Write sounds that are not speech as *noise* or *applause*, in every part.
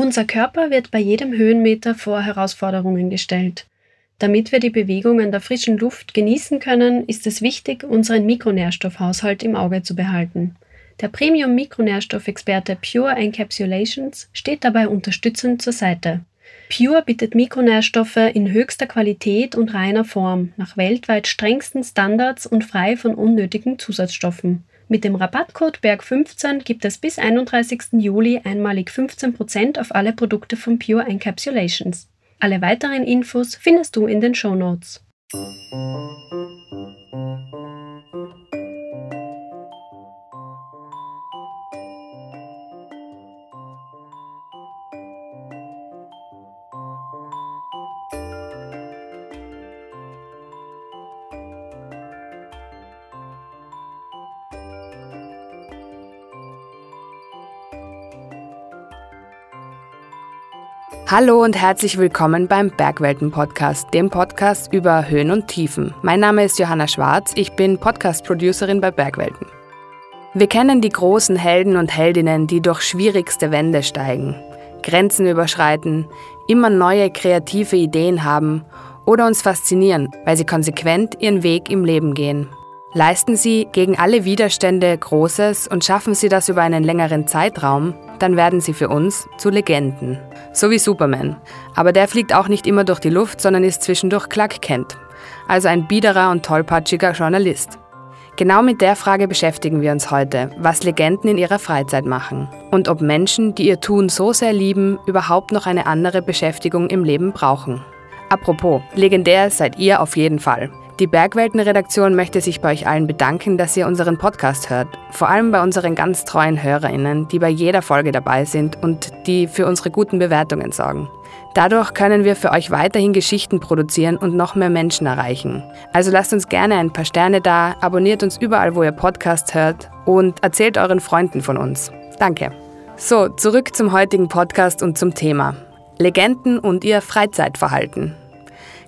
Unser Körper wird bei jedem Höhenmeter vor Herausforderungen gestellt. Damit wir die Bewegungen der frischen Luft genießen können, ist es wichtig, unseren Mikronährstoffhaushalt im Auge zu behalten. Der Premium-Mikronährstoffexperte Pure Encapsulations steht dabei unterstützend zur Seite. Pure bietet Mikronährstoffe in höchster Qualität und reiner Form, nach weltweit strengsten Standards und frei von unnötigen Zusatzstoffen. Mit dem Rabattcode BERG15 gibt es bis 31. Juli einmalig 15% auf alle Produkte von Pure Encapsulations. Alle weiteren Infos findest du in den Show Notes. Hallo und herzlich willkommen beim Bergwelten Podcast, dem Podcast über Höhen und Tiefen. Mein Name ist Johanna Schwarz, ich bin Podcast-Producerin bei Bergwelten. Wir kennen die großen Helden und Heldinnen, die durch schwierigste Wände steigen, Grenzen überschreiten, immer neue kreative Ideen haben oder uns faszinieren, weil sie konsequent ihren Weg im Leben gehen. Leisten sie gegen alle Widerstände Großes und schaffen sie das über einen längeren Zeitraum, dann werden sie für uns zu Legenden. So wie Superman. Aber der fliegt auch nicht immer durch die Luft, sondern ist zwischendurch Clark Kent. Also ein biederer und tollpatschiger Journalist. Genau mit der Frage beschäftigen wir uns heute, was Legenden in ihrer Freizeit machen und ob Menschen, die ihr Tun so sehr lieben, überhaupt noch eine andere Beschäftigung im Leben brauchen. Apropos, legendär seid ihr auf jeden Fall. Die Bergwelten-Redaktion möchte sich bei euch allen bedanken, dass ihr unseren Podcast hört. Vor allem bei unseren ganz treuen HörerInnen, die bei jeder Folge dabei sind und die für unsere guten Bewertungen sorgen. Dadurch können wir für euch weiterhin Geschichten produzieren und noch mehr Menschen erreichen. Also lasst uns gerne ein paar Sterne da, abonniert uns überall, wo ihr Podcast hört und erzählt euren Freunden von uns. Danke. So, zurück zum heutigen Podcast und zum Thema. Legenden und ihr Freizeitverhalten.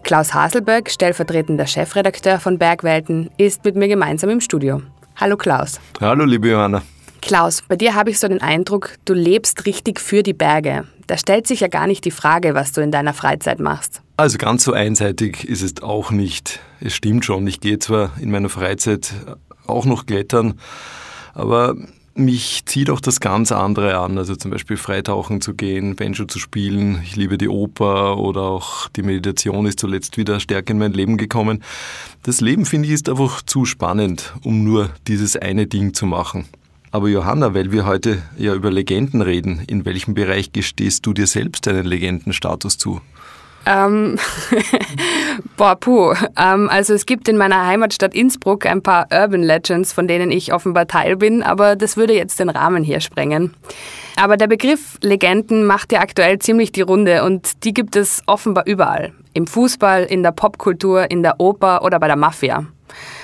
Klaus Haselböck, stellvertretender Chefredakteur von Bergwelten, ist mit mir gemeinsam im Studio. Hallo Klaus. Hallo liebe Johanna. Klaus, bei dir habe ich so den Eindruck, du lebst richtig für die Berge. Da stellt sich ja gar nicht die Frage, was du in deiner Freizeit machst. Also ganz so einseitig ist es auch nicht. Es stimmt schon, ich gehe zwar in meiner Freizeit auch noch klettern, aber mich zieht auch das ganz andere an, also zum Beispiel freitauchen zu gehen, Banjo zu spielen. Ich liebe die Oper oder auch die Meditation ist zuletzt wieder stärker in mein Leben gekommen. Das Leben, finde ich, ist einfach zu spannend, um nur dieses eine Ding zu machen. Aber Johanna, weil wir heute ja über Legenden reden, in welchem Bereich gestehst du dir selbst einen Legendenstatus zu? Ähm, *laughs* boah, puh. Ähm, also es gibt in meiner Heimatstadt Innsbruck ein paar Urban Legends, von denen ich offenbar Teil bin, aber das würde jetzt den Rahmen hier sprengen. Aber der Begriff Legenden macht ja aktuell ziemlich die Runde und die gibt es offenbar überall. Im Fußball, in der Popkultur, in der Oper oder bei der Mafia.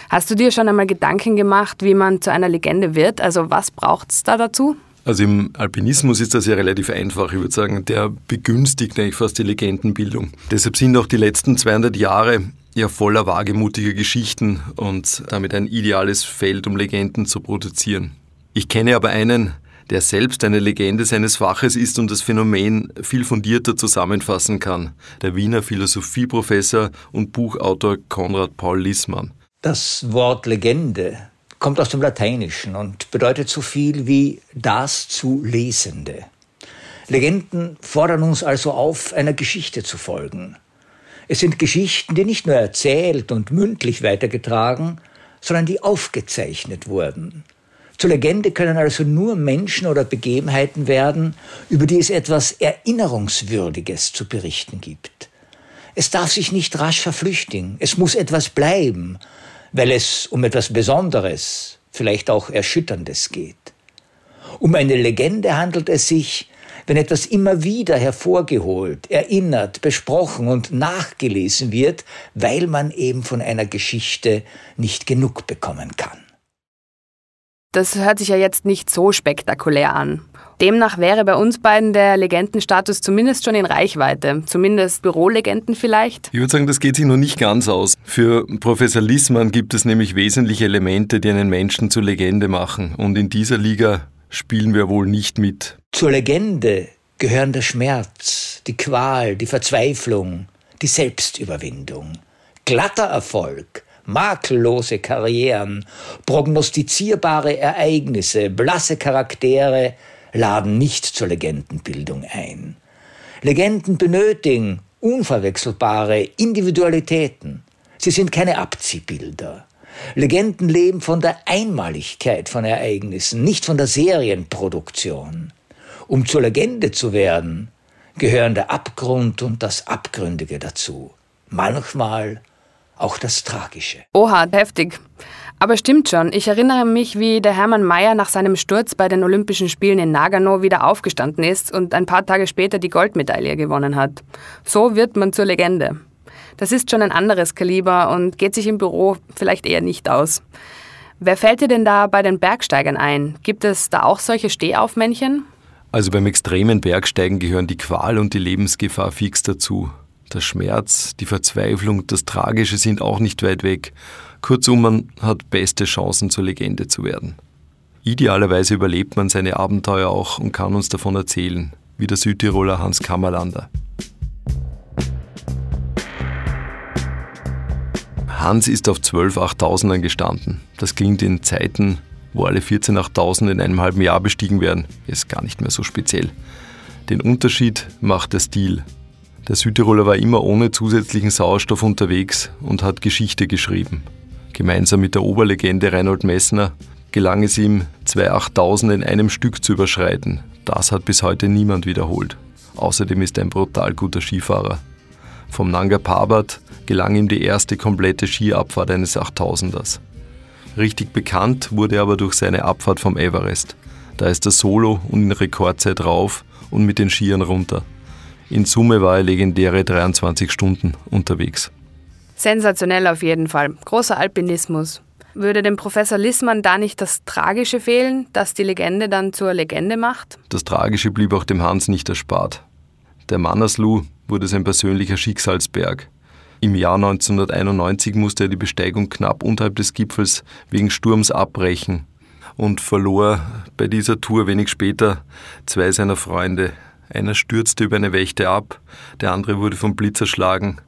Hast du dir schon einmal Gedanken gemacht, wie man zu einer Legende wird? Also was braucht es da dazu? Also im Alpinismus ist das ja relativ einfach. Ich würde sagen, der begünstigt eigentlich fast die Legendenbildung. Deshalb sind auch die letzten 200 Jahre ja voller wagemutiger Geschichten und damit ein ideales Feld, um Legenden zu produzieren. Ich kenne aber einen, der selbst eine Legende seines Faches ist und das Phänomen viel fundierter zusammenfassen kann. Der Wiener Philosophieprofessor und Buchautor Konrad Paul Lissmann. Das Wort Legende kommt aus dem Lateinischen und bedeutet so viel wie das zu Lesende. Legenden fordern uns also auf, einer Geschichte zu folgen. Es sind Geschichten, die nicht nur erzählt und mündlich weitergetragen, sondern die aufgezeichnet wurden. Zur Legende können also nur Menschen oder Begebenheiten werden, über die es etwas Erinnerungswürdiges zu berichten gibt. Es darf sich nicht rasch verflüchtigen, es muss etwas bleiben, weil es um etwas Besonderes, vielleicht auch Erschütterndes geht. Um eine Legende handelt es sich, wenn etwas immer wieder hervorgeholt, erinnert, besprochen und nachgelesen wird, weil man eben von einer Geschichte nicht genug bekommen kann. Das hört sich ja jetzt nicht so spektakulär an. Demnach wäre bei uns beiden der Legendenstatus zumindest schon in Reichweite. Zumindest Bürolegenden vielleicht. Ich würde sagen, das geht sich noch nicht ganz aus. Für Professor Lissmann gibt es nämlich wesentliche Elemente, die einen Menschen zur Legende machen. Und in dieser Liga spielen wir wohl nicht mit. Zur Legende gehören der Schmerz, die Qual, die Verzweiflung, die Selbstüberwindung, glatter Erfolg, makellose Karrieren, prognostizierbare Ereignisse, blasse Charaktere laden nicht zur Legendenbildung ein. Legenden benötigen unverwechselbare Individualitäten. Sie sind keine Abziehbilder. Legenden leben von der Einmaligkeit von Ereignissen, nicht von der Serienproduktion. Um zur Legende zu werden, gehören der Abgrund und das Abgründige dazu. Manchmal auch das Tragische. Oha, heftig. Aber stimmt schon, ich erinnere mich, wie der Hermann Mayer nach seinem Sturz bei den Olympischen Spielen in Nagano wieder aufgestanden ist und ein paar Tage später die Goldmedaille gewonnen hat. So wird man zur Legende. Das ist schon ein anderes Kaliber und geht sich im Büro vielleicht eher nicht aus. Wer fällt dir denn da bei den Bergsteigern ein? Gibt es da auch solche Stehaufmännchen? Also beim extremen Bergsteigen gehören die Qual und die Lebensgefahr fix dazu. Der Schmerz, die Verzweiflung, das Tragische sind auch nicht weit weg. Kurzum, man hat beste Chancen zur Legende zu werden. Idealerweise überlebt man seine Abenteuer auch und kann uns davon erzählen, wie der Südtiroler Hans Kammerlander. Hans ist auf 12 8000ern gestanden. Das klingt in Zeiten, wo alle 14 8000 in einem halben Jahr bestiegen werden, ist gar nicht mehr so speziell. Den Unterschied macht der Stil. Der Südtiroler war immer ohne zusätzlichen Sauerstoff unterwegs und hat Geschichte geschrieben. Gemeinsam mit der Oberlegende Reinhold Messner gelang es ihm, zwei 8000 in einem Stück zu überschreiten. Das hat bis heute niemand wiederholt. Außerdem ist er ein brutal guter Skifahrer. Vom Nanga Parbat gelang ihm die erste komplette Skiabfahrt eines 8000ers. Richtig bekannt wurde er aber durch seine Abfahrt vom Everest. Da ist er solo und in Rekordzeit rauf und mit den Skiern runter. In Summe war er legendäre 23 Stunden unterwegs. Sensationell auf jeden Fall. Großer Alpinismus. Würde dem Professor Lissmann da nicht das Tragische fehlen, das die Legende dann zur Legende macht? Das Tragische blieb auch dem Hans nicht erspart. Der Mannersluh wurde sein persönlicher Schicksalsberg. Im Jahr 1991 musste er die Besteigung knapp unterhalb des Gipfels wegen Sturms abbrechen und verlor bei dieser Tour wenig später zwei seiner Freunde. Einer stürzte über eine Wächte ab, der andere wurde vom Blitz erschlagen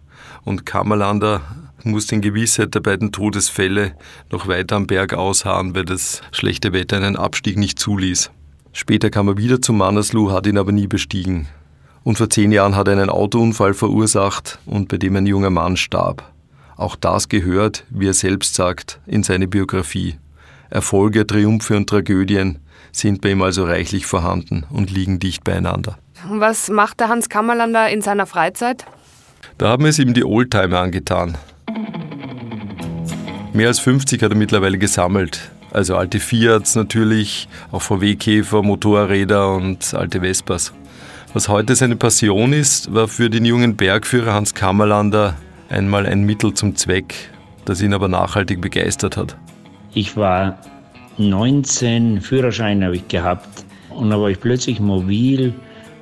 und Kammerlander musste in Gewissheit der beiden Todesfälle noch weiter am Berg ausharren, weil das schlechte Wetter einen Abstieg nicht zuließ. Später kam er wieder zum Mannersluh, hat ihn aber nie bestiegen und vor zehn Jahren hat er einen Autounfall verursacht und bei dem ein junger Mann starb. Auch das gehört, wie er selbst sagt, in seine Biografie. Erfolge, Triumphe und Tragödien sind bei ihm also reichlich vorhanden und liegen dicht beieinander. Was macht der Hans Kammerlander in seiner Freizeit? Da haben es ihm die Oldtimer angetan. Mehr als 50 hat er mittlerweile gesammelt. Also alte Fiats natürlich, auch VW-Käfer, Motorräder und alte Vespas. Was heute seine Passion ist, war für den jungen Bergführer Hans Kammerlander einmal ein Mittel zum Zweck, das ihn aber nachhaltig begeistert hat. Ich war 19, Führerschein habe ich gehabt und da war ich plötzlich mobil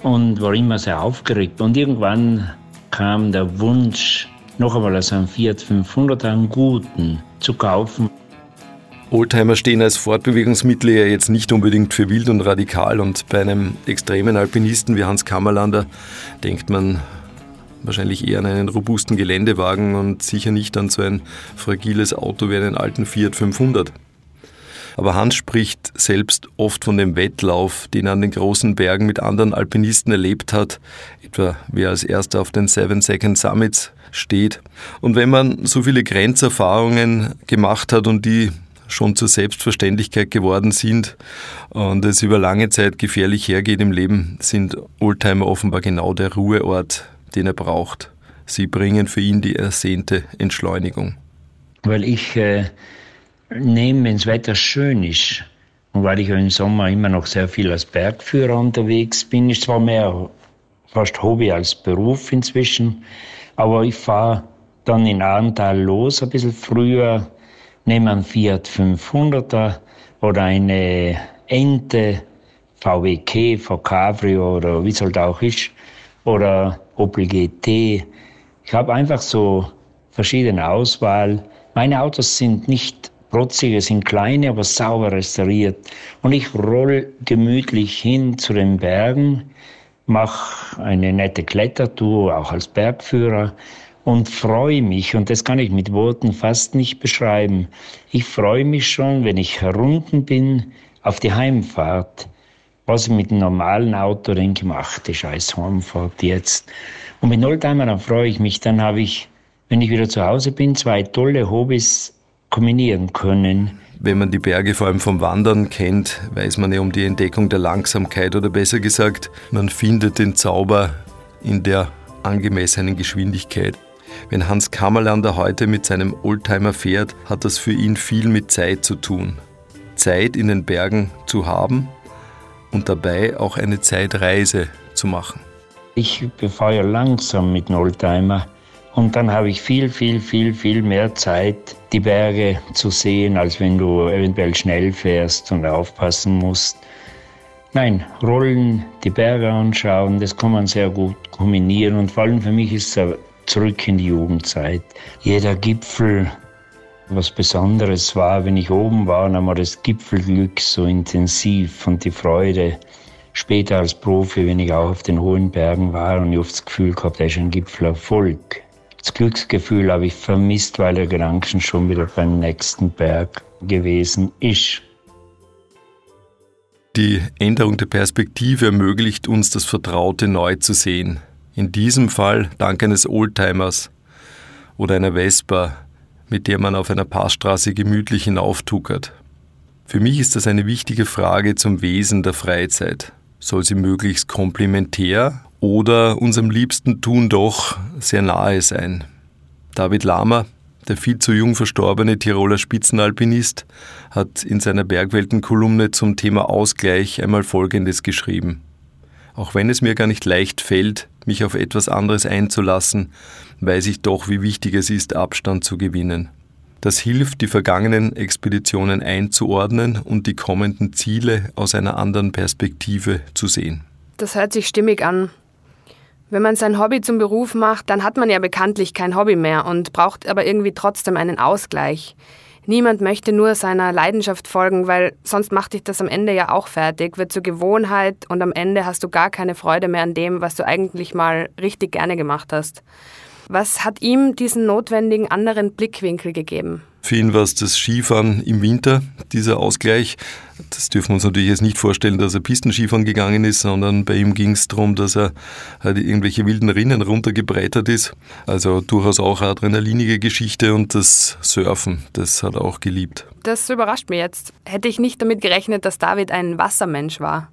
und war immer sehr aufgeregt. Und irgendwann kam der Wunsch, noch einmal so einen Fiat 500, einen guten, zu kaufen. Oldtimer stehen als Fortbewegungsmittel ja jetzt nicht unbedingt für wild und radikal und bei einem extremen Alpinisten wie Hans Kammerlander denkt man wahrscheinlich eher an einen robusten Geländewagen und sicher nicht an so ein fragiles Auto wie einen alten Fiat 500. Aber Hans spricht selbst oft von dem Wettlauf, den er an den großen Bergen mit anderen Alpinisten erlebt hat, etwa wer als erster auf den Seven Second Summits steht. Und wenn man so viele Grenzerfahrungen gemacht hat und die schon zur Selbstverständlichkeit geworden sind und es über lange Zeit gefährlich hergeht im Leben, sind Oldtimer offenbar genau der Ruheort, den er braucht. Sie bringen für ihn die ersehnte Entschleunigung. Weil ich äh, nehme, wenn das Wetter schön ist, und weil ich im Sommer immer noch sehr viel als Bergführer unterwegs bin, ist zwar mehr fast Hobby als Beruf inzwischen, aber ich fahre dann in Arntal los, ein bisschen früher, nehme einen Fiat 500er oder eine Ente, VW Käfer, Cabrio oder wie es halt auch ist, oder Opel GT. Ich habe einfach so verschiedene Auswahl. Meine Autos sind nicht protzig, sind kleine, aber sauber restauriert. Und ich roll gemütlich hin zu den Bergen mache eine nette Klettertour, auch als Bergführer und freue mich, und das kann ich mit Worten fast nicht beschreiben, ich freue mich schon, wenn ich herunten bin, auf die Heimfahrt, was ich mit dem normalen Auto dann gemacht, die scheiß Heimfahrt jetzt. Und mit Oldtimern freue ich mich, dann habe ich, wenn ich wieder zu Hause bin, zwei tolle Hobbys kombinieren können. Wenn man die Berge vor allem vom Wandern kennt, weiß man ja um die Entdeckung der Langsamkeit oder besser gesagt, man findet den Zauber in der angemessenen Geschwindigkeit. Wenn Hans Kammerlander heute mit seinem Oldtimer fährt, hat das für ihn viel mit Zeit zu tun. Zeit in den Bergen zu haben und dabei auch eine Zeitreise zu machen. Ich fahre ja langsam mit dem Oldtimer und dann habe ich viel, viel, viel, viel mehr Zeit, die Berge zu sehen, als wenn du eventuell schnell fährst und aufpassen musst. Nein, rollen, die Berge anschauen, das kann man sehr gut kombinieren und vor allem für mich ist es zurück in die Jugendzeit. Jeder Gipfel was Besonderes war, wenn ich oben war, dann war das Gipfelglück so intensiv und die Freude. Später als Profi, wenn ich auch auf den hohen Bergen war und ich oft das Gefühl gehabt, da ist ein Gipfelerfolg. Das Glücksgefühl habe ich vermisst, weil der Gedanken schon wieder beim nächsten Berg gewesen ist. Die Änderung der Perspektive ermöglicht uns, das Vertraute neu zu sehen. In diesem Fall dank eines Oldtimers oder einer Vespa, mit der man auf einer Passstraße gemütlich hinauftuckert. Für mich ist das eine wichtige Frage zum Wesen der Freizeit. Soll sie möglichst komplementär oder unserem liebsten Tun doch sehr nahe sein? David Lahmer, der viel zu jung verstorbene Tiroler Spitzenalpinist, hat in seiner Bergweltenkolumne zum Thema Ausgleich einmal Folgendes geschrieben. Auch wenn es mir gar nicht leicht fällt, mich auf etwas anderes einzulassen, weiß ich doch, wie wichtig es ist, Abstand zu gewinnen. Das hilft, die vergangenen Expeditionen einzuordnen und die kommenden Ziele aus einer anderen Perspektive zu sehen. Das hört sich stimmig an. Wenn man sein Hobby zum Beruf macht, dann hat man ja bekanntlich kein Hobby mehr und braucht aber irgendwie trotzdem einen Ausgleich. Niemand möchte nur seiner Leidenschaft folgen, weil sonst macht dich das am Ende ja auch fertig, wird zur Gewohnheit und am Ende hast du gar keine Freude mehr an dem, was du eigentlich mal richtig gerne gemacht hast. Was hat ihm diesen notwendigen anderen Blickwinkel gegeben? Für ihn war es das Skifahren im Winter, dieser Ausgleich. Das dürfen wir uns natürlich jetzt nicht vorstellen, dass er Pistenskifahren gegangen ist, sondern bei ihm ging es darum, dass er halt irgendwelche wilden Rinnen runtergebreitert ist. Also durchaus auch eine adrenalinige Geschichte und das Surfen, das hat er auch geliebt. Das überrascht mich jetzt. Hätte ich nicht damit gerechnet, dass David ein Wassermensch war.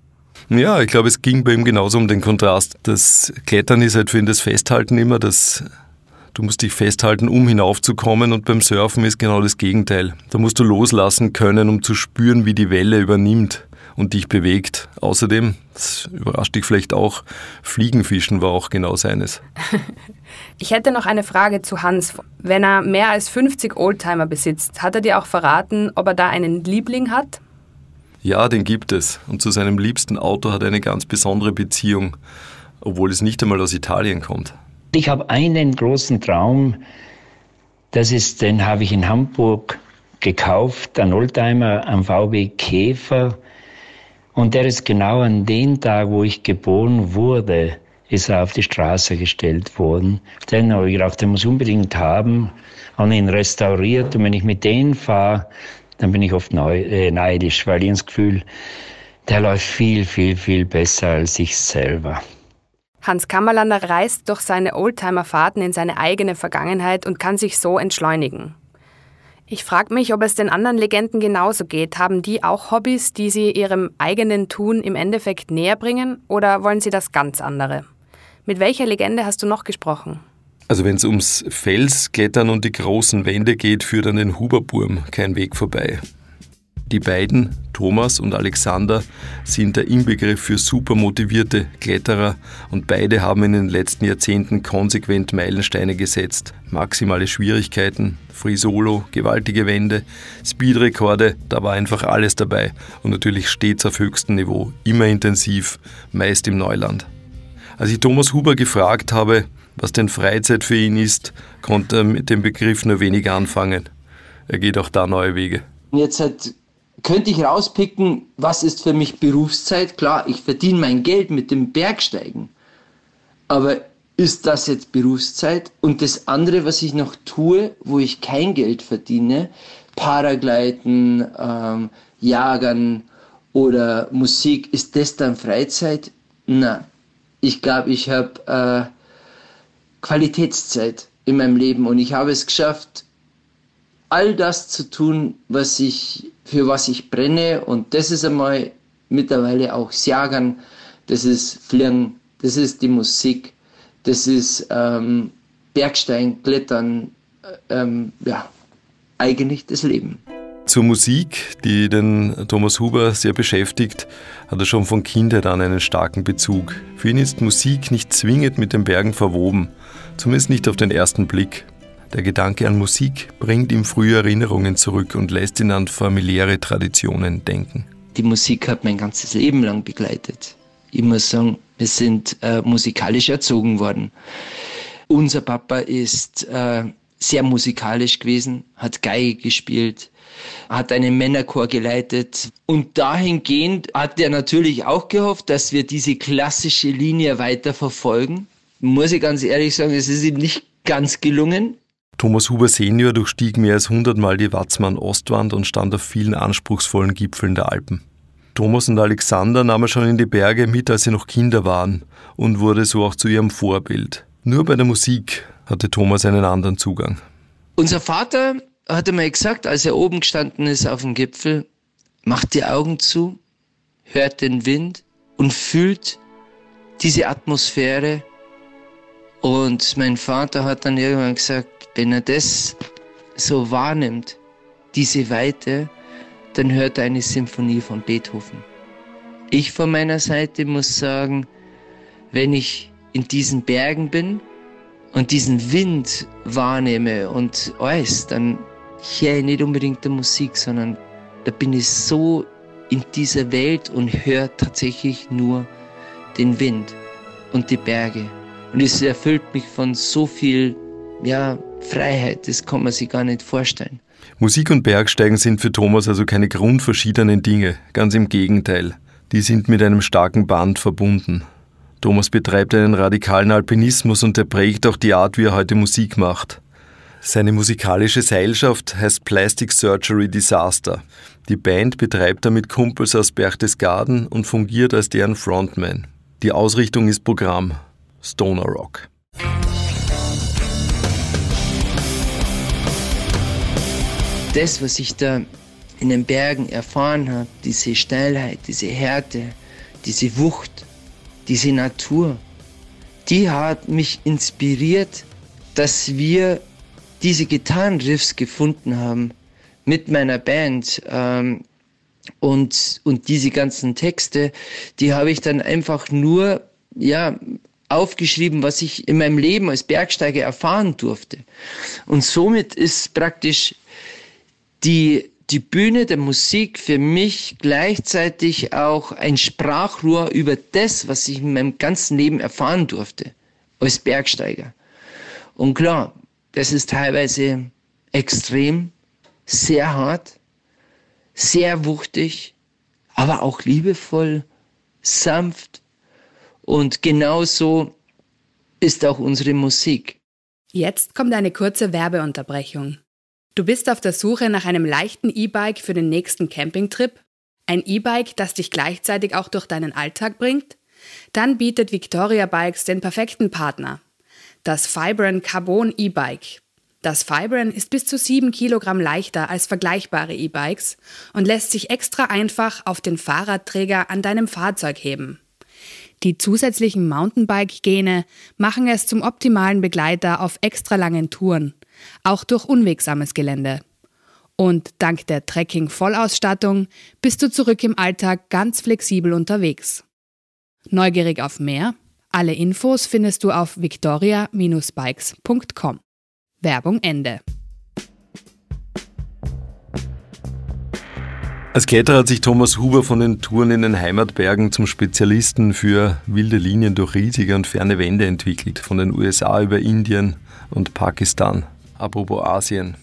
Ja, ich glaube, es ging bei ihm genauso um den Kontrast. Das Klettern ist halt für ihn das Festhalten immer, das Du musst dich festhalten, um hinaufzukommen und beim Surfen ist genau das Gegenteil. Da musst du loslassen können, um zu spüren, wie die Welle übernimmt und dich bewegt. Außerdem, das überrascht dich vielleicht auch, Fliegenfischen war auch genau seines. *laughs* Ich hätte noch eine Frage zu Hans. Wenn er mehr als 50 Oldtimer besitzt, hat er dir auch verraten, ob er da einen Liebling hat? Ja, den gibt es. Und zu seinem liebsten Auto hat er eine ganz besondere Beziehung, obwohl es nicht einmal aus Italien kommt. Ich habe einen großen Traum, das ist, den habe ich in Hamburg gekauft, ein Oldtimer am VW Käfer. Und der ist genau an dem Tag, wo ich geboren wurde, ist er auf die Straße gestellt worden. Den habe ich gedacht, den muss ich unbedingt haben und ihn restauriert. Und wenn ich mit denen fahre, dann bin ich oft äh, neidisch, weil ich das Gefühl, der läuft viel, viel, viel besser als ich selber. Hans Kammerlander reist durch seine Oldtimer-Fahrten in seine eigene Vergangenheit und kann sich so entschleunigen. Ich frage mich, ob es den anderen Legenden genauso geht. Haben die auch Hobbys, die sie ihrem eigenen Tun im Endeffekt näher bringen oder wollen sie das ganz andere? Mit welcher Legende hast du noch gesprochen? Also wenn es ums Felsklettern und die großen Wände geht, führt an den Huberburm kein Weg vorbei. Die beiden, Thomas und Alexander, sind der Inbegriff für super motivierte Kletterer und beide haben in den letzten Jahrzehnten konsequent Meilensteine gesetzt. Maximale Schwierigkeiten, Free Solo, gewaltige Wände, Speedrekorde, da war einfach alles dabei und natürlich stets auf höchstem Niveau, immer intensiv, meist im Neuland. Als ich Thomas Huber gefragt habe, was denn Freizeit für ihn ist, konnte er mit dem Begriff nur wenig anfangen. Er geht auch da neue Wege. Jetzt seit könnte ich rauspicken, was ist für mich Berufszeit? Klar, ich verdiene mein Geld mit dem Bergsteigen. Aber ist das jetzt Berufszeit? Und das andere, was ich noch tue, wo ich kein Geld verdiene, Paragleiten, ähm, Jagern oder Musik, ist das dann Freizeit? Na, ich glaube, ich habe äh, Qualitätszeit in meinem Leben und ich habe es geschafft, all das zu tun, was ich, für was ich brenne und das ist einmal mittlerweile auch das Jagern, das ist Fliegen, das ist die Musik, das ist ähm, Bergstein, Klettern, äh, ähm, ja, eigentlich das Leben. Zur Musik, die den Thomas Huber sehr beschäftigt, hat er schon von Kindheit an einen starken Bezug. Für ihn ist Musik nicht zwingend mit den Bergen verwoben, zumindest nicht auf den ersten Blick. Der Gedanke an Musik bringt ihm frühe Erinnerungen zurück und lässt ihn an familiäre Traditionen denken. Die Musik hat mein ganzes Leben lang begleitet. Ich muss sagen, wir sind äh, musikalisch erzogen worden. Unser Papa ist äh, sehr musikalisch gewesen, hat Geige gespielt, hat einen Männerchor geleitet und dahingehend hat er natürlich auch gehofft, dass wir diese klassische Linie weiter verfolgen. Muss ich ganz ehrlich sagen, es ist ihm nicht ganz gelungen. Thomas Huber Senior durchstieg mehr als hundertmal die Watzmann-Ostwand und stand auf vielen anspruchsvollen Gipfeln der Alpen. Thomas und Alexander nahm er schon in die Berge mit, als sie noch Kinder waren und wurde so auch zu ihrem Vorbild. Nur bei der Musik hatte Thomas einen anderen Zugang. Unser Vater hat einmal gesagt, als er oben gestanden ist auf dem Gipfel, macht die Augen zu, hört den Wind und fühlt diese Atmosphäre. Und mein Vater hat dann irgendwann gesagt, wenn er das so wahrnimmt, diese Weite, dann hört er eine Symphonie von Beethoven. Ich von meiner Seite muss sagen, wenn ich in diesen Bergen bin und diesen Wind wahrnehme und alles, dann höre ich nicht unbedingt die Musik, sondern da bin ich so in dieser Welt und höre tatsächlich nur den Wind und die Berge. Und es erfüllt mich von so viel ja, Freiheit, das kann man sich gar nicht vorstellen. Musik und Bergsteigen sind für Thomas also keine grundverschiedenen Dinge, ganz im Gegenteil. Die sind mit einem starken Band verbunden. Thomas betreibt einen radikalen Alpinismus und er prägt auch die Art, wie er heute Musik macht. Seine musikalische Seilschaft heißt Plastic Surgery Disaster. Die Band betreibt damit Kumpels aus Berchtesgaden und fungiert als deren Frontman. Die Ausrichtung ist Programm Stoner Rock. Das, was ich da in den Bergen erfahren habe, diese Steilheit, diese Härte, diese Wucht, diese Natur, die hat mich inspiriert, dass wir diese Gitarrenriffs gefunden haben mit meiner Band. Ähm, und, und diese ganzen Texte, die habe ich dann einfach nur, ja, aufgeschrieben, was ich in meinem Leben als Bergsteiger erfahren durfte. Und somit ist praktisch die, die Bühne der Musik für mich gleichzeitig auch ein Sprachrohr über das, was ich in meinem ganzen Leben erfahren durfte, als Bergsteiger. Und klar, das ist teilweise extrem, sehr hart, sehr wuchtig, aber auch liebevoll, sanft. Und genauso ist auch unsere Musik. Jetzt kommt eine kurze Werbeunterbrechung. Du bist auf der Suche nach einem leichten E-Bike für den nächsten Campingtrip? Ein E-Bike, das dich gleichzeitig auch durch deinen Alltag bringt? Dann bietet Victoria Bikes den perfekten Partner. Das Fibron Carbon E-Bike. Das Fibron ist bis zu 7 Kilogramm leichter als vergleichbare E-Bikes und lässt sich extra einfach auf den Fahrradträger an deinem Fahrzeug heben. Die zusätzlichen Mountainbike-Gene machen es zum optimalen Begleiter auf extra langen Touren auch durch unwegsames Gelände. Und dank der Trekking-Vollausstattung bist du zurück im Alltag ganz flexibel unterwegs. Neugierig auf mehr? Alle Infos findest du auf victoria-bikes.com. Werbung Ende. Als Kletterer hat sich Thomas Huber von den Touren in den Heimatbergen zum Spezialisten für wilde Linien durch riesige und ferne Wände entwickelt, von den USA über Indien und Pakistan. Apropos Asien.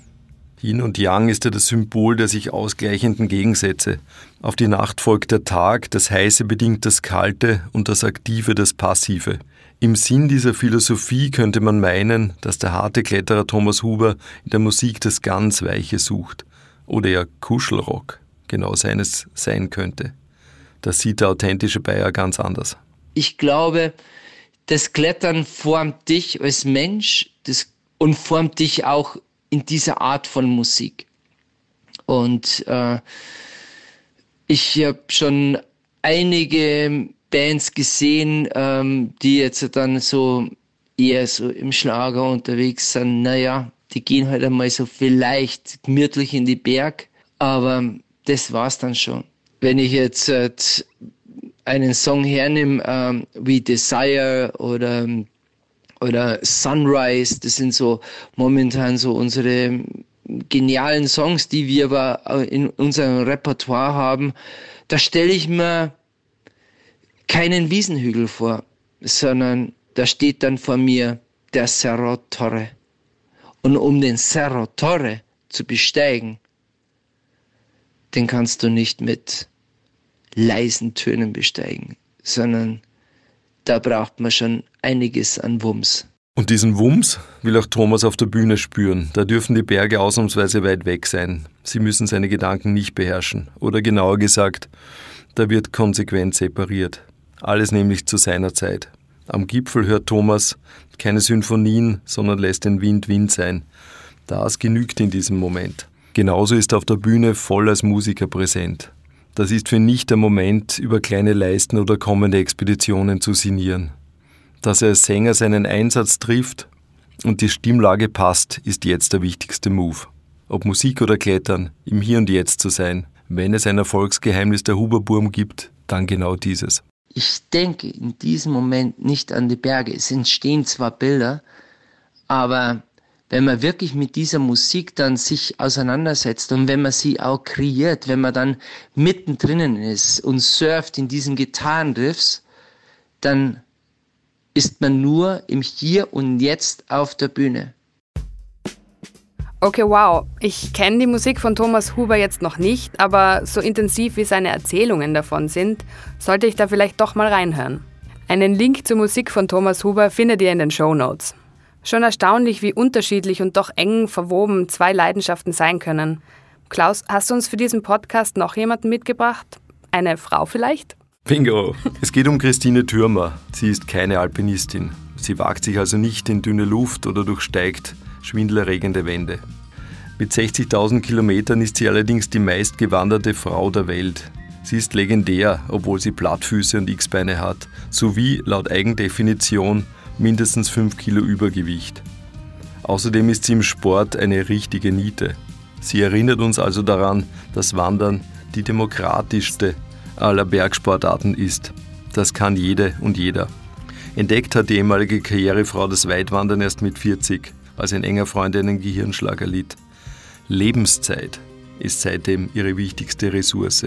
Yin und Yang ist ja das Symbol der sich ausgleichenden Gegensätze. Auf die Nacht folgt der Tag, das Heiße bedingt das Kalte und das Aktive das Passive. Im Sinn dieser Philosophie könnte man meinen, dass der harte Kletterer Thomas Huber in der Musik das ganz Weiche sucht. Oder ja Kuschelrock genau seines sein könnte. Das sieht der authentische Bayer ganz anders. Ich glaube, das Klettern formt dich als Mensch das, und formt dich auch in dieser Art von Musik. Und äh, ich habe schon einige Bands gesehen, ähm, die jetzt dann so eher so im Schlager unterwegs sind. Naja, die gehen halt einmal so vielleicht gemütlich in die Berg, aber das war's dann schon. Wenn ich jetzt äh, einen Song hernehme ähm, wie Desire oder oder Sunrise, das sind so momentan so unsere genialen Songs, die wir aber in unserem Repertoire haben. Da stelle ich mir keinen Wiesenhügel vor, sondern da steht dann vor mir der Cerro Torre. Und um den Cerro Torre zu besteigen, den kannst du nicht mit leisen Tönen besteigen, sondern da braucht man schon einiges an Wumms. Und diesen Wumms will auch Thomas auf der Bühne spüren. Da dürfen die Berge ausnahmsweise weit weg sein. Sie müssen seine Gedanken nicht beherrschen. Oder genauer gesagt, da wird konsequent separiert. Alles nämlich zu seiner Zeit. Am Gipfel hört Thomas keine Symphonien, sondern lässt den Wind Wind sein. Das genügt in diesem Moment. Genauso ist er auf der Bühne voll als Musiker präsent. Das ist für nicht der Moment, über kleine Leisten oder kommende Expeditionen zu sinnieren. Dass er als Sänger seinen Einsatz trifft und die Stimmlage passt, ist jetzt der wichtigste Move. Ob Musik oder Klettern, im Hier und Jetzt zu sein. Wenn es ein Erfolgsgeheimnis der Huberburm gibt, dann genau dieses. Ich denke in diesem Moment nicht an die Berge. Es entstehen zwar Bilder, aber wenn man wirklich mit dieser Musik dann sich auseinandersetzt und wenn man sie auch kreiert, wenn man dann mittendrin ist und surft in diesen Gitarrenriffs, dann ist man nur im Hier und Jetzt auf der Bühne. Okay, wow. Ich kenne die Musik von Thomas Huber jetzt noch nicht, aber so intensiv wie seine Erzählungen davon sind, sollte ich da vielleicht doch mal reinhören. Einen Link zur Musik von Thomas Huber findet ihr in den Show Notes. Schon erstaunlich, wie unterschiedlich und doch eng verwoben zwei Leidenschaften sein können. Klaus, hast du uns für diesen Podcast noch jemanden mitgebracht? Eine Frau vielleicht? Bingo! Es geht um Christine Thürmer. Sie ist keine Alpinistin. Sie wagt sich also nicht in dünne Luft oder durchsteigt schwindelerregende Wände. Mit 60.000 Kilometern ist sie allerdings die meistgewanderte Frau der Welt. Sie ist legendär, obwohl sie Plattfüße und X-Beine hat, sowie laut Eigendefinition mindestens 5 Kilo Übergewicht. Außerdem ist sie im Sport eine richtige Niete. Sie erinnert uns also daran, dass Wandern die demokratischste aller Bergsportarten ist. Das kann jede und jeder. Entdeckt hat die ehemalige Karrierefrau das Weitwandern erst mit 40, als ein enger Freund einen Gehirnschlag erlitt. Lebenszeit ist seitdem ihre wichtigste Ressource.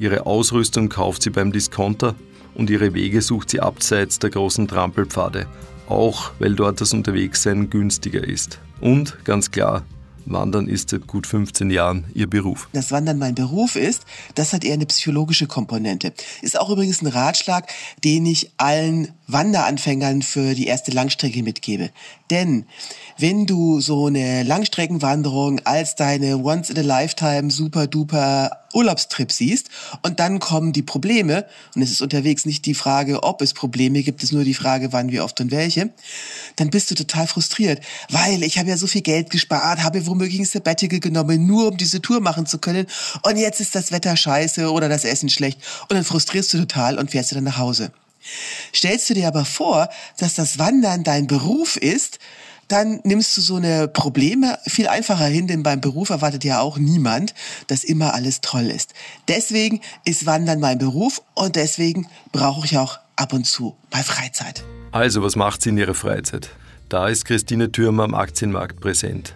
Ihre Ausrüstung kauft sie beim Discounter und ihre Wege sucht sie abseits der großen Trampelpfade, auch weil dort das Unterwegssein günstiger ist. Und ganz klar, Wandern ist seit gut 15 Jahren ihr Beruf. Dass Wandern mein Beruf ist, das hat eher eine psychologische Komponente. Ist auch übrigens ein Ratschlag, den ich allen Wanderanfängern für die erste Langstrecke mitgebe. Denn wenn du so eine Langstreckenwanderung als deine Once-in-a-Lifetime super-duper Urlaubstrip siehst und dann kommen die Probleme und es ist unterwegs nicht die Frage, ob es Probleme gibt, es nur die Frage, wann, wie oft und welche, dann bist du total frustriert, weil ich habe ja so viel Geld gespart, habe womöglich ein Sabbatical genommen, nur um diese Tour machen zu können und jetzt ist das Wetter scheiße oder das Essen schlecht und dann frustrierst du total und fährst du dann nach Hause. Stellst du dir aber vor, dass das Wandern dein Beruf ist, dann nimmst du so eine Probleme viel einfacher hin, denn beim Beruf erwartet ja auch niemand, dass immer alles toll ist. Deswegen ist Wandern mein Beruf und deswegen brauche ich auch ab und zu mal Freizeit. Also, was macht sie in ihrer Freizeit? Da ist Christine Thürmer am Aktienmarkt präsent.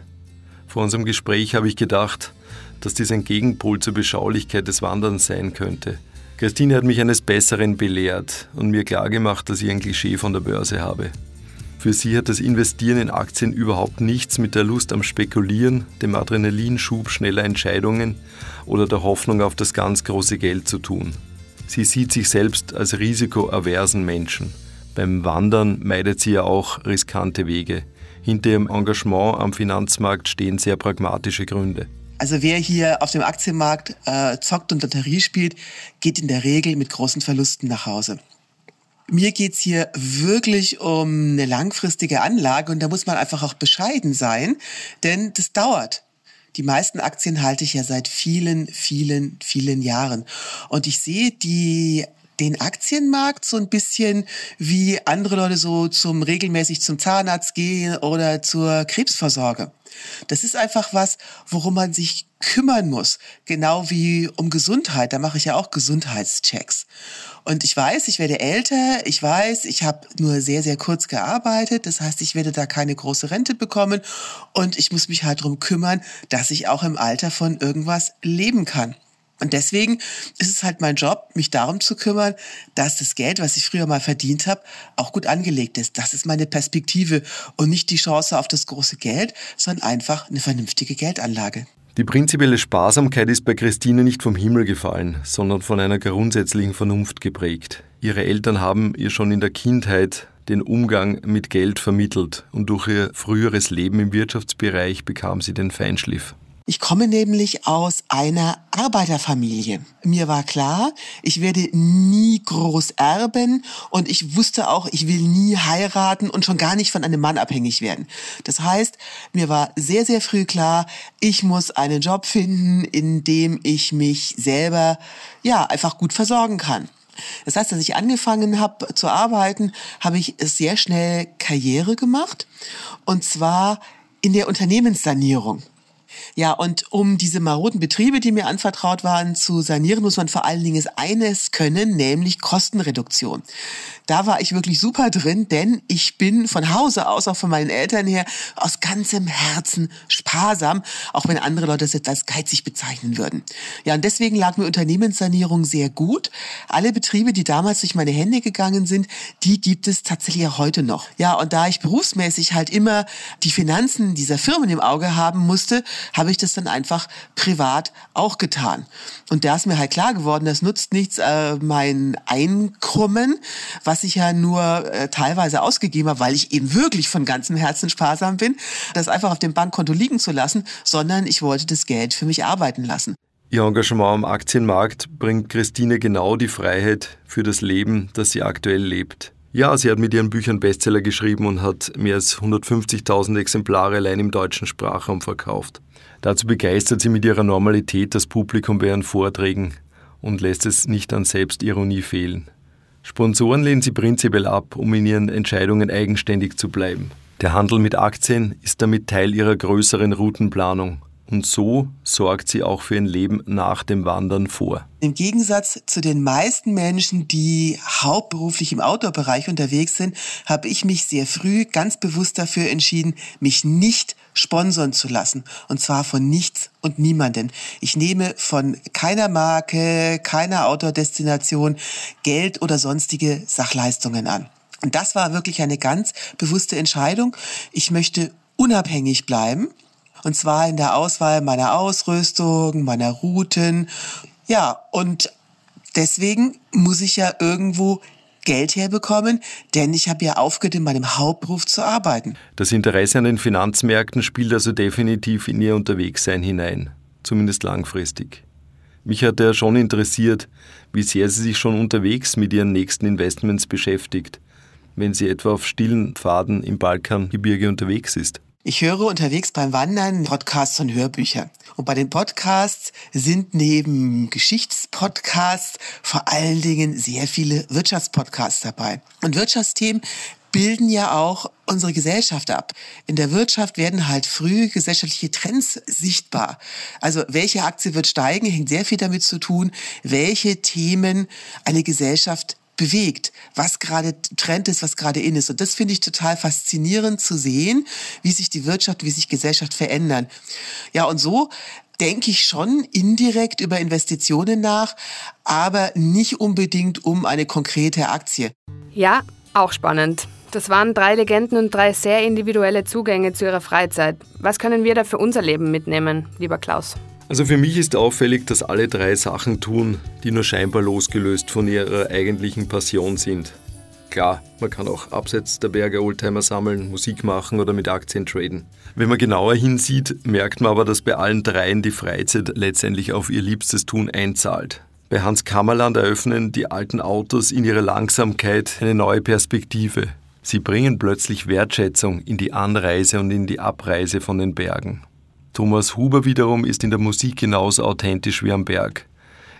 Vor unserem Gespräch habe ich gedacht, dass dies ein Gegenpol zur Beschaulichkeit des Wanderns sein könnte. Christine hat mich eines Besseren belehrt und mir klargemacht, dass ich ein Klischee von der Börse habe. Für sie hat das Investieren in Aktien überhaupt nichts mit der Lust am Spekulieren, dem Adrenalinschub schneller Entscheidungen oder der Hoffnung auf das ganz große Geld zu tun. Sie sieht sich selbst als risikoaversen Menschen. Beim Wandern meidet sie ja auch riskante Wege. Hinter ihrem Engagement am Finanzmarkt stehen sehr pragmatische Gründe. Also wer hier auf dem Aktienmarkt äh, zockt und Lotterie spielt, geht in der Regel mit großen Verlusten nach Hause. Mir geht's hier wirklich um eine langfristige Anlage und da muss man einfach auch bescheiden sein, denn das dauert. Die meisten Aktien halte ich ja seit vielen, vielen, vielen Jahren. Und ich sehe die den Aktienmarkt so ein bisschen wie andere Leute so zum regelmäßig zum Zahnarzt gehen oder zur Krebsvorsorge. Das ist einfach was, worum man sich kümmern muss. Genau wie um Gesundheit. Da mache ich ja auch Gesundheitschecks. Und ich weiß, ich werde älter. Ich weiß, ich habe nur sehr, sehr kurz gearbeitet. Das heißt, ich werde da keine große Rente bekommen. Und ich muss mich halt darum kümmern, dass ich auch im Alter von irgendwas leben kann. Und deswegen ist es halt mein Job, mich darum zu kümmern, dass das Geld, was ich früher mal verdient habe, auch gut angelegt ist. Das ist meine Perspektive und nicht die Chance auf das große Geld, sondern einfach eine vernünftige Geldanlage. Die prinzipielle Sparsamkeit ist bei Christine nicht vom Himmel gefallen, sondern von einer grundsätzlichen Vernunft geprägt. Ihre Eltern haben ihr schon in der Kindheit den Umgang mit Geld vermittelt und durch ihr früheres Leben im Wirtschaftsbereich bekam sie den Feinschliff. Ich komme nämlich aus einer Arbeiterfamilie. Mir war klar, ich werde nie groß erben und ich wusste auch, ich will nie heiraten und schon gar nicht von einem Mann abhängig werden. Das heißt, mir war sehr, sehr früh klar, ich muss einen Job finden, in dem ich mich selber, ja, einfach gut versorgen kann. Das heißt, als ich angefangen habe zu arbeiten, habe ich sehr schnell Karriere gemacht und zwar in der Unternehmenssanierung. Ja, und um diese maroden Betriebe, die mir anvertraut waren, zu sanieren, muss man vor allen Dingen eines können, nämlich Kostenreduktion. Da war ich wirklich super drin, denn ich bin von Hause aus, auch von meinen Eltern her, aus ganzem Herzen sparsam, auch wenn andere Leute das jetzt als geizig bezeichnen würden. Ja, und deswegen lag mir Unternehmenssanierung sehr gut. Alle Betriebe, die damals durch meine Hände gegangen sind, die gibt es tatsächlich auch heute noch. Ja, und da ich berufsmäßig halt immer die Finanzen dieser Firmen im Auge haben musste, habe ich das dann einfach privat auch getan. Und da ist mir halt klar geworden, das nutzt nichts, äh, mein Einkommen, was ich ja nur äh, teilweise ausgegeben habe, weil ich eben wirklich von ganzem Herzen sparsam bin, das einfach auf dem Bankkonto liegen zu lassen, sondern ich wollte das Geld für mich arbeiten lassen. Ihr Engagement am Aktienmarkt bringt Christine genau die Freiheit für das Leben, das sie aktuell lebt. Ja, sie hat mit ihren Büchern Bestseller geschrieben und hat mehr als 150.000 Exemplare allein im deutschen Sprachraum verkauft. Dazu begeistert sie mit ihrer Normalität das Publikum bei ihren Vorträgen und lässt es nicht an Selbstironie fehlen. Sponsoren lehnen sie prinzipiell ab, um in ihren Entscheidungen eigenständig zu bleiben. Der Handel mit Aktien ist damit Teil ihrer größeren Routenplanung. Und so sorgt sie auch für ein Leben nach dem Wandern vor. Im Gegensatz zu den meisten Menschen, die hauptberuflich im Outdoor-Bereich unterwegs sind, habe ich mich sehr früh ganz bewusst dafür entschieden, mich nicht sponsern zu lassen. Und zwar von nichts und niemanden. Ich nehme von keiner Marke, keiner Outdoor-Destination Geld oder sonstige Sachleistungen an. Und das war wirklich eine ganz bewusste Entscheidung. Ich möchte unabhängig bleiben und zwar in der Auswahl meiner Ausrüstung, meiner Routen. Ja, und deswegen muss ich ja irgendwo Geld herbekommen, denn ich habe ja aufgehört, in meinem Hauptberuf zu arbeiten. Das Interesse an den Finanzmärkten spielt also definitiv in ihr Unterwegssein hinein, zumindest langfristig. Mich hat ja schon interessiert, wie sehr sie sich schon unterwegs mit ihren nächsten Investments beschäftigt, wenn sie etwa auf stillen Pfaden im Balkangebirge unterwegs ist. Ich höre unterwegs beim Wandern Podcasts und Hörbücher. Und bei den Podcasts sind neben Geschichtspodcasts vor allen Dingen sehr viele Wirtschaftspodcasts dabei. Und Wirtschaftsthemen bilden ja auch unsere Gesellschaft ab. In der Wirtschaft werden halt früh gesellschaftliche Trends sichtbar. Also welche Aktie wird steigen, hängt sehr viel damit zu tun, welche Themen eine Gesellschaft bewegt, was gerade Trend ist, was gerade in ist. Und das finde ich total faszinierend zu sehen, wie sich die Wirtschaft, wie sich Gesellschaft verändern. Ja, und so denke ich schon indirekt über Investitionen nach, aber nicht unbedingt um eine konkrete Aktie. Ja, auch spannend. Das waren drei Legenden und drei sehr individuelle Zugänge zu ihrer Freizeit. Was können wir da für unser Leben mitnehmen, lieber Klaus? Also für mich ist auffällig, dass alle drei Sachen tun, die nur scheinbar losgelöst von ihrer eigentlichen Passion sind. Klar, man kann auch abseits der Berge Oldtimer sammeln, Musik machen oder mit Aktien traden. Wenn man genauer hinsieht, merkt man aber, dass bei allen dreien die Freizeit letztendlich auf ihr liebstes Tun einzahlt. Bei Hans Kammerland eröffnen die alten Autos in ihrer Langsamkeit eine neue Perspektive. Sie bringen plötzlich Wertschätzung in die Anreise und in die Abreise von den Bergen. Thomas Huber wiederum ist in der Musik genauso authentisch wie am Berg.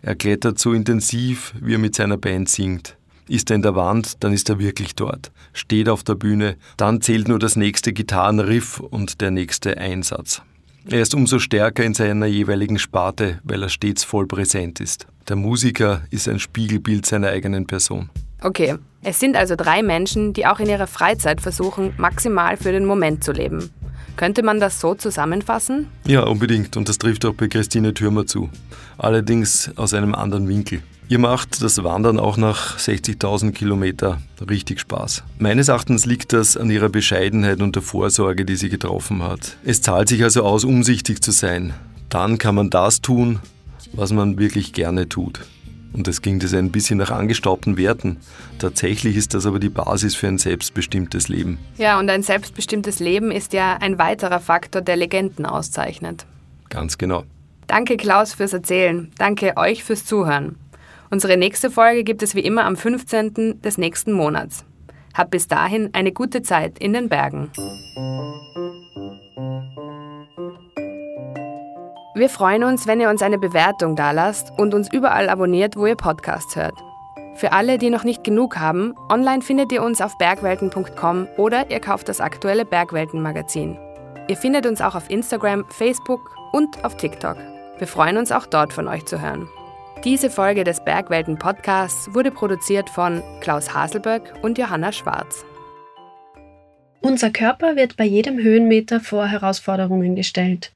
Er klettert so intensiv, wie er mit seiner Band singt. Ist er in der Wand, dann ist er wirklich dort. Steht auf der Bühne, dann zählt nur das nächste Gitarrenriff und der nächste Einsatz. Er ist umso stärker in seiner jeweiligen Sparte, weil er stets voll präsent ist. Der Musiker ist ein Spiegelbild seiner eigenen Person. Okay, es sind also drei Menschen, die auch in ihrer Freizeit versuchen, maximal für den Moment zu leben. Könnte man das so zusammenfassen? Ja, unbedingt. Und das trifft auch bei Christine Thürmer zu. Allerdings aus einem anderen Winkel. Ihr macht das Wandern auch nach 60.000 Kilometer richtig Spaß. Meines Erachtens liegt das an ihrer Bescheidenheit und der Vorsorge, die sie getroffen hat. Es zahlt sich also aus, umsichtig zu sein. Dann kann man das tun, was man wirklich gerne tut. Und das klingt jetzt ein bisschen nach angestaubten Werten. Tatsächlich ist das aber die Basis für ein selbstbestimmtes Leben. Ja, und ein selbstbestimmtes Leben ist ja ein weiterer Faktor, der Legenden auszeichnet. Ganz genau. Danke Klaus fürs Erzählen. Danke euch fürs Zuhören. Unsere nächste Folge gibt es wie immer am 15. des nächsten Monats. Habt bis dahin eine gute Zeit in den Bergen. Wir freuen uns, wenn ihr uns eine Bewertung dalasst und uns überall abonniert, wo ihr Podcasts hört. Für alle, die noch nicht genug haben, online findet ihr uns auf bergwelten.com oder ihr kauft das aktuelle Bergwelten-Magazin. Ihr findet uns auch auf Instagram, Facebook und auf TikTok. Wir freuen uns auch dort von euch zu hören. Diese Folge des Bergwelten Podcasts wurde produziert von Klaus Haselböck und Johanna Schwarz. Unser Körper wird bei jedem Höhenmeter vor Herausforderungen gestellt.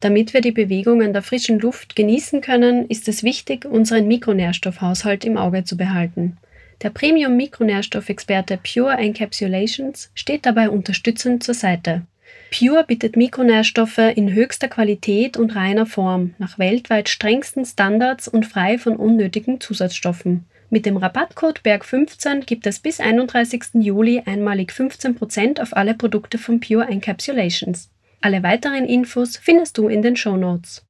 Damit wir die Bewegungen der frischen Luft genießen können, ist es wichtig, unseren Mikronährstoffhaushalt im Auge zu behalten. Der Premium-Mikronährstoffexperte Pure Encapsulations steht dabei unterstützend zur Seite. Pure bietet Mikronährstoffe in höchster Qualität und reiner Form, nach weltweit strengsten Standards und frei von unnötigen Zusatzstoffen. Mit dem Rabattcode BERG15 gibt es bis 31. Juli einmalig 15% auf alle Produkte von Pure Encapsulations. Alle weiteren Infos findest du in den Show Notes.